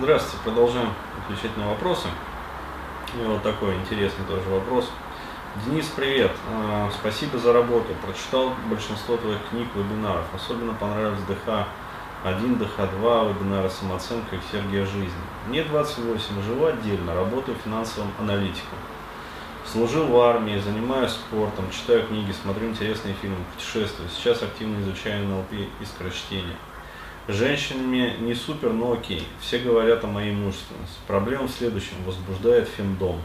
Здравствуйте, продолжаем отвечать на вопросы. И вот такой интересный тоже вопрос. Денис, привет. А, спасибо за работу. Прочитал большинство твоих книг, вебинаров. Особенно понравилось ДХ-1, ДХ-2, вебинары «Самооценка» и «Сергия жизни». Мне 28, живу отдельно, работаю финансовым аналитиком. Служил в армии, занимаюсь спортом, читаю книги, смотрю интересные фильмы, путешествую. Сейчас активно изучаю НЛП и скорочтение. Женщинами не супер, но окей. Все говорят о моей мужественности. Проблема в следующем. Возбуждает фемдом.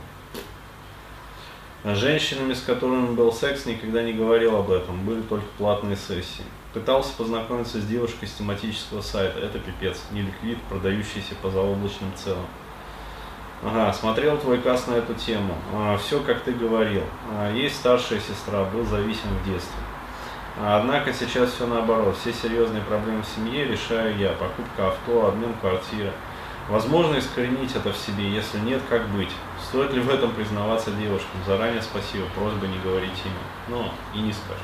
Женщинами, с которыми был секс, никогда не говорил об этом. Были только платные сессии. Пытался познакомиться с девушкой с тематического сайта. Это пипец. Не ликвид, продающийся по заоблачным целям. Ага, смотрел твой каст на эту тему. А, все, как ты говорил. А, есть старшая сестра, был зависим в детстве. Однако сейчас все наоборот. Все серьезные проблемы в семье решаю я. Покупка авто, обмен квартиры. Возможно искоренить это в себе, если нет, как быть? Стоит ли в этом признаваться девушкам? Заранее спасибо, просьба не говорить имя. Ну, и не скажем.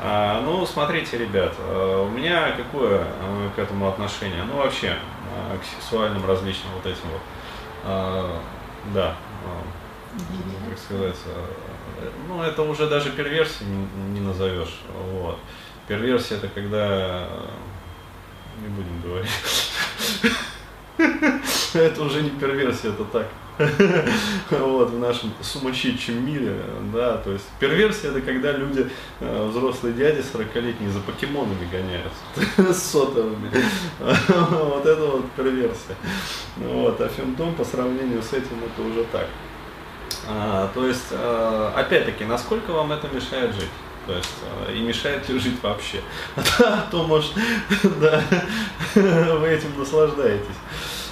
А, ну, смотрите, ребят, а, у меня какое а, к этому отношение? Ну, вообще, а, к сексуальным различным вот этим вот. А, да, а, как сказать, ну, это уже даже перверсией не, не назовешь. Вот. Перверсия это когда не будем говорить. Это уже не перверсия, это так. Вот, в нашем сумасшедшем мире, да, то есть перверсия это когда люди, э, взрослые дяди 40-летние, за покемонами гоняются, с сотовыми. Вот это вот перверсия. Вот, а фемдом по сравнению с этим это уже так. А, то есть, а, опять-таки, насколько вам это мешает жить? То есть, а, и мешает ли жить вообще? А то, может, да, вы этим наслаждаетесь.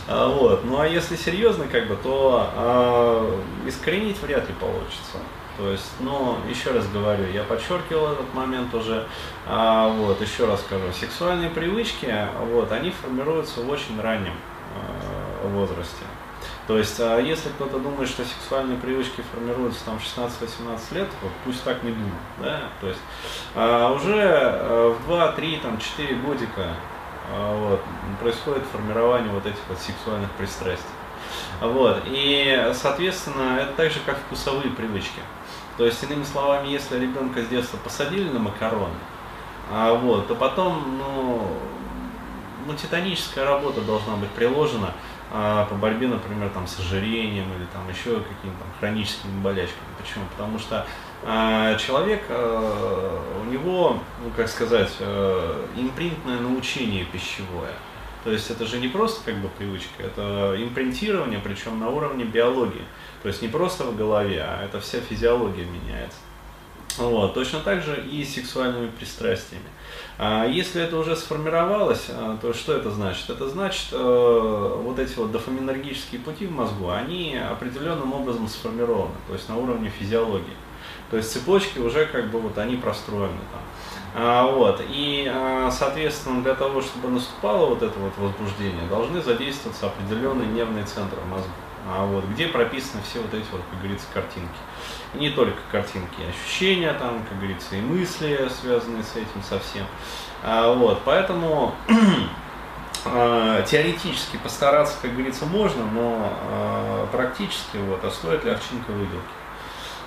Вот. Ну а если серьезно, как бы, то а, искоренить вряд ли получится. То есть, ну, еще раз говорю, я подчеркивал этот момент уже, а, вот, еще раз скажу, сексуальные привычки, вот, они формируются в очень раннем а, возрасте. То есть, а если кто-то думает, что сексуальные привычки формируются там 16-18 лет, вот пусть так не думает, да, то есть а уже э, в 2, 3, там, 4 годика а, вот, происходит формирование вот этих вот сексуальных пристрастий. Вот, и, соответственно, это так же, как вкусовые привычки. То есть, иными словами, если ребенка с детства посадили на макароны, вот, то потом, ну, ну, титаническая работа должна быть приложена а, по борьбе, например, там, с ожирением или там еще какими-то хроническими болячками. Почему? Потому что а, человек, а, у него, ну, как сказать, а, импринтное научение пищевое. То есть это же не просто как бы привычка, это импринтирование, причем на уровне биологии. То есть не просто в голове, а это вся физиология меняется. Вот. Точно так же и с сексуальными пристрастиями. А если это уже сформировалось, а, то что это значит? Это значит, э, вот эти вот дофаминергические пути в мозгу, они определенным образом сформированы, то есть на уровне физиологии. То есть цепочки уже как бы вот они простроены там. А, вот. И, а, соответственно, для того, чтобы наступало вот это вот возбуждение, должны задействоваться определенные нервные центры мозга а вот, где прописаны все вот эти вот, как говорится, картинки. И не только картинки, ощущения там, как говорится, и мысли, связанные с этим совсем. А, вот, поэтому а, теоретически постараться, как говорится, можно, но а, практически вот, а стоит ли овчинка выделки?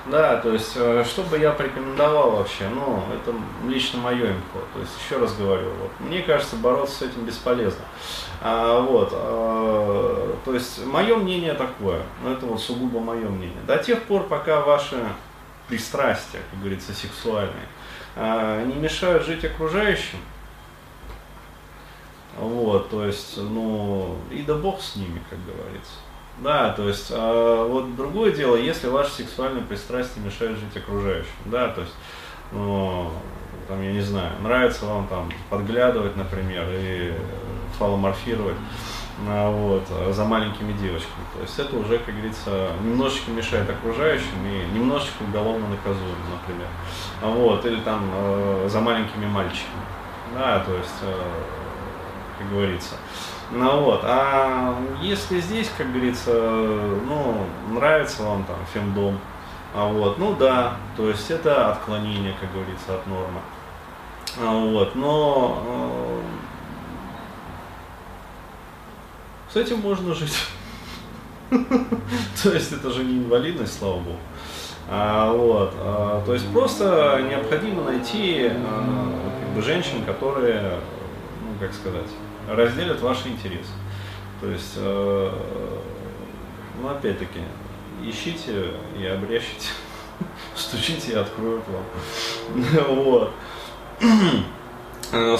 Да, то есть, э, что бы я порекомендовал вообще, ну, это лично мое инфо. То есть, еще раз говорю, вот, мне кажется, бороться с этим бесполезно. А, вот, а, то есть, мое мнение такое, но это вот сугубо мое мнение. До тех пор, пока ваши пристрастия, как говорится, сексуальные, а, не мешают жить окружающим, вот, то есть, ну, и да бог с ними, как говорится. Да, то есть, а, вот другое дело, если ваши сексуальные пристрастия мешают жить окружающим, да, то есть, ну, там, я не знаю, нравится вам там подглядывать, например, и фаломорфировать, а, вот, за маленькими девочками. То есть это уже, как говорится, немножечко мешает окружающим и немножечко уголовно наказуем, например. Вот, или там э, за маленькими мальчиками. Да, то есть, э, как говорится. Ну вот, а если здесь, как говорится, ну, нравится вам там фемдом, а вот, ну да, то есть это отклонение, как говорится, от нормы. А вот, но э, с этим можно жить. То есть это же не инвалидность, слава богу. А, вот, а, то есть просто необходимо найти бы женщин, которые, ну как сказать, разделят ваши интересы. То есть, а, ну опять-таки, ищите и обрящите, стучите и откроют вам. Вот.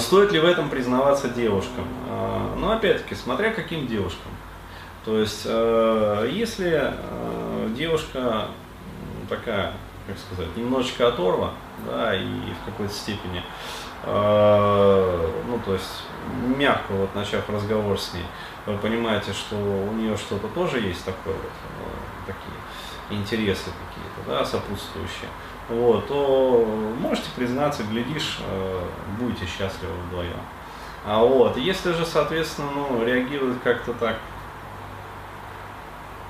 Стоит ли в этом признаваться девушкам? Ну, опять-таки, смотря каким девушкам. То есть, если девушка такая, как сказать, немножечко оторва, да, и в какой-то степени, э, ну, то есть, мягко вот начав разговор с ней, вы понимаете, что у нее что-то тоже есть такое вот, э, такие интересы какие-то, да, сопутствующие, вот, то можете признаться, глядишь, э, будете счастливы вдвоем. А вот, если же, соответственно, ну, реагирует как-то так,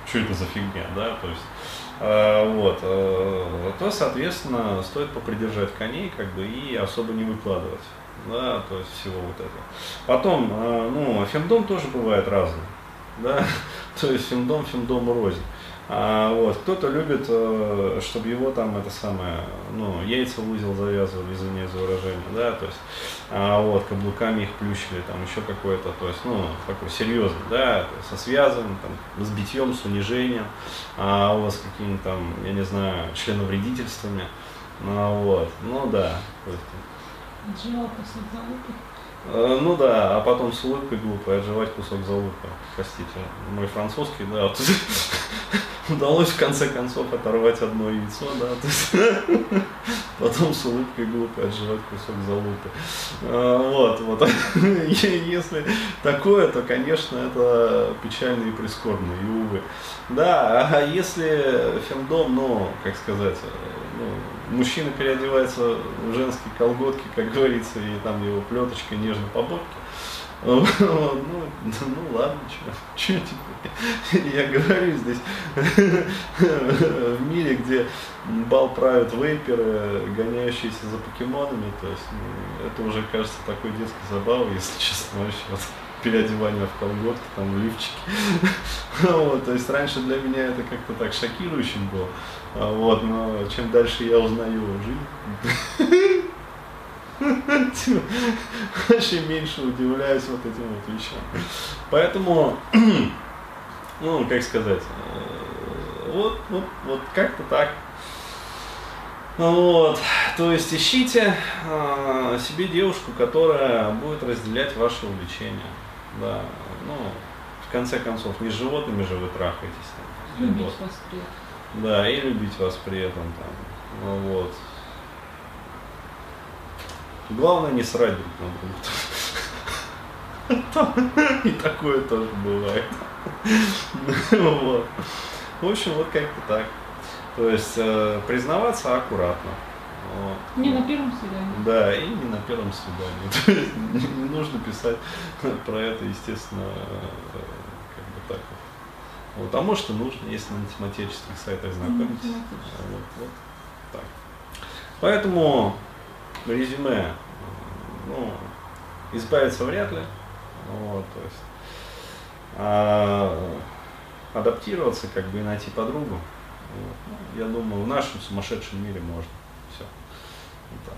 что это за фигня, да, то есть, вот, э, то, соответственно, стоит попридержать коней как бы, и особо не выкладывать. Да, то есть всего вот этого. Потом, э, ну, фемдом тоже бывает разный. Да? То есть фемдом, фемдом рознь. А, вот, кто-то любит, э, чтобы его там это самое, ну, яйца в узел завязывали, да, то есть, а, вот, каблуками их плющили, там, еще какое-то, то есть, ну, такой серьезный, да, со связанным, там, с битьем, с унижением, а у вас какими-то там, я не знаю, членовредительствами, ну, вот, ну, да, Отжимал кусок залупы. Э, ну да, а потом с улыбкой глупой отживать кусок залупы. Простите, мой французский, да, удалось в конце концов оторвать одно яйцо, да, то есть, потом с улыбкой глупо отживать кусок залупы. А, вот, вот. Если такое, то, конечно, это печально и прискорбно, и увы. Да, а если фемдом, ну, как сказать, ну, мужчина переодевается в женские колготки, как говорится, и там его плеточка нежно по бокке, ну, ну ладно, что теперь. Я говорю здесь, в мире, где бал правят вейперы, гоняющиеся за покемонами, то есть ну, это уже кажется такой детской забавой, если честно, вообще. Вот, переодевание в колготки, там, в лифчики. вот, то есть раньше для меня это как-то так шокирующим было. А вот, но чем дальше я узнаю жизнь, вообще меньше удивляюсь вот этим вот вещам. Поэтому, ну, как сказать, э, вот, вот, вот как-то так. Вот, то есть ищите э, себе девушку, которая будет разделять ваши увлечения. Да, ну, в конце концов, не с животными же вы трахаетесь. Там, любить вот. вас при этом. Да, и любить вас при этом там. Ну, вот. Главное не срать друг на друга. И такое тоже бывает. Вот. В общем, вот как-то так. То есть э, признаваться аккуратно. Вот. Не на первом свидании. Да, и не на первом свидании. То есть не нужно писать про это, естественно, э, как бы так вот. вот. А может и нужно, если на тематических сайтах знакомитесь. Вот, вот так. Поэтому резюме, ну, избавиться вряд ли. Вот, то есть, а, адаптироваться, как бы и найти подругу. Я думаю, в нашем сумасшедшем мире можно. Все. Вот так.